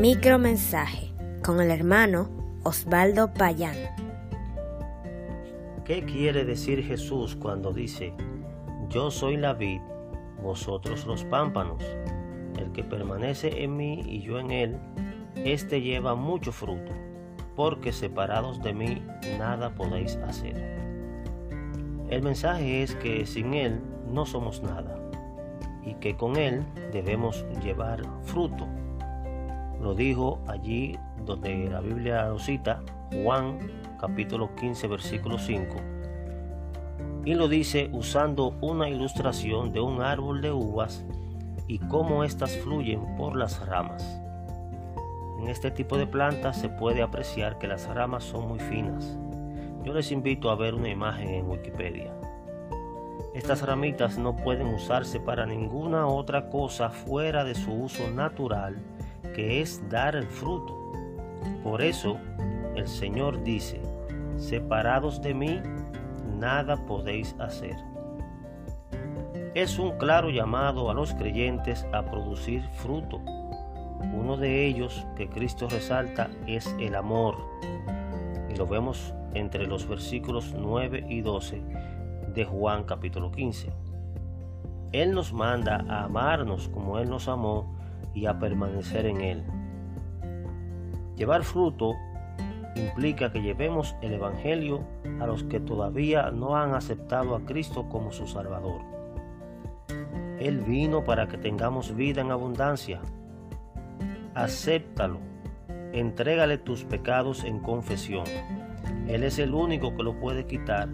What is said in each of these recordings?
Micromensaje con el hermano Osvaldo Payán. ¿Qué quiere decir Jesús cuando dice, yo soy la vid, vosotros los pámpanos? El que permanece en mí y yo en él, éste lleva mucho fruto, porque separados de mí nada podéis hacer. El mensaje es que sin él no somos nada y que con él debemos llevar fruto lo dijo allí donde la Biblia lo cita, Juan capítulo 15 versículo 5. Y lo dice usando una ilustración de un árbol de uvas y cómo éstas fluyen por las ramas. En este tipo de plantas se puede apreciar que las ramas son muy finas. Yo les invito a ver una imagen en Wikipedia. Estas ramitas no pueden usarse para ninguna otra cosa fuera de su uso natural que es dar el fruto. Por eso el Señor dice, separados de mí, nada podéis hacer. Es un claro llamado a los creyentes a producir fruto. Uno de ellos que Cristo resalta es el amor. Y lo vemos entre los versículos 9 y 12 de Juan capítulo 15. Él nos manda a amarnos como Él nos amó y a permanecer en Él. Llevar fruto implica que llevemos el Evangelio a los que todavía no han aceptado a Cristo como su Salvador. Él vino para que tengamos vida en abundancia. Acéptalo. Entrégale tus pecados en confesión. Él es el único que lo puede quitar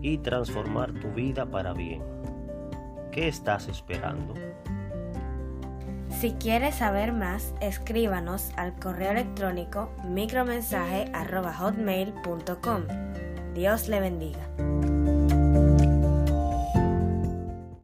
y transformar tu vida para bien. ¿Qué estás esperando? Si quieres saber más, escríbanos al correo electrónico micromensaje.hotmail.com. Dios le bendiga.